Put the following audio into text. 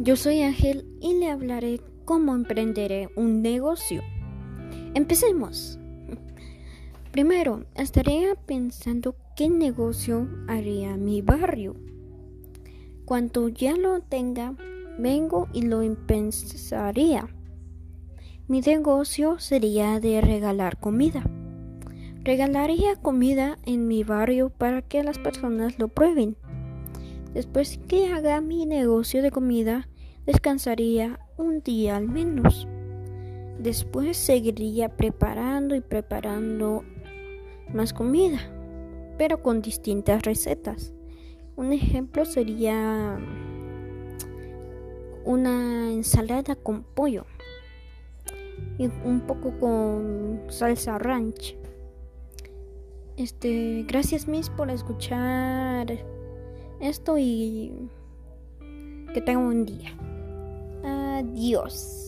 Yo soy Ángel y le hablaré cómo emprenderé un negocio. Empecemos. Primero, estaría pensando qué negocio haría mi barrio. Cuando ya lo tenga, vengo y lo empezaría. Mi negocio sería de regalar comida. Regalaría comida en mi barrio para que las personas lo prueben. Después que haga mi negocio de comida, descansaría un día al menos. Después seguiría preparando y preparando más comida, pero con distintas recetas. Un ejemplo sería una ensalada con pollo y un poco con salsa ranch. Este, gracias Miss por escuchar esto y que tenga un día. Adiós.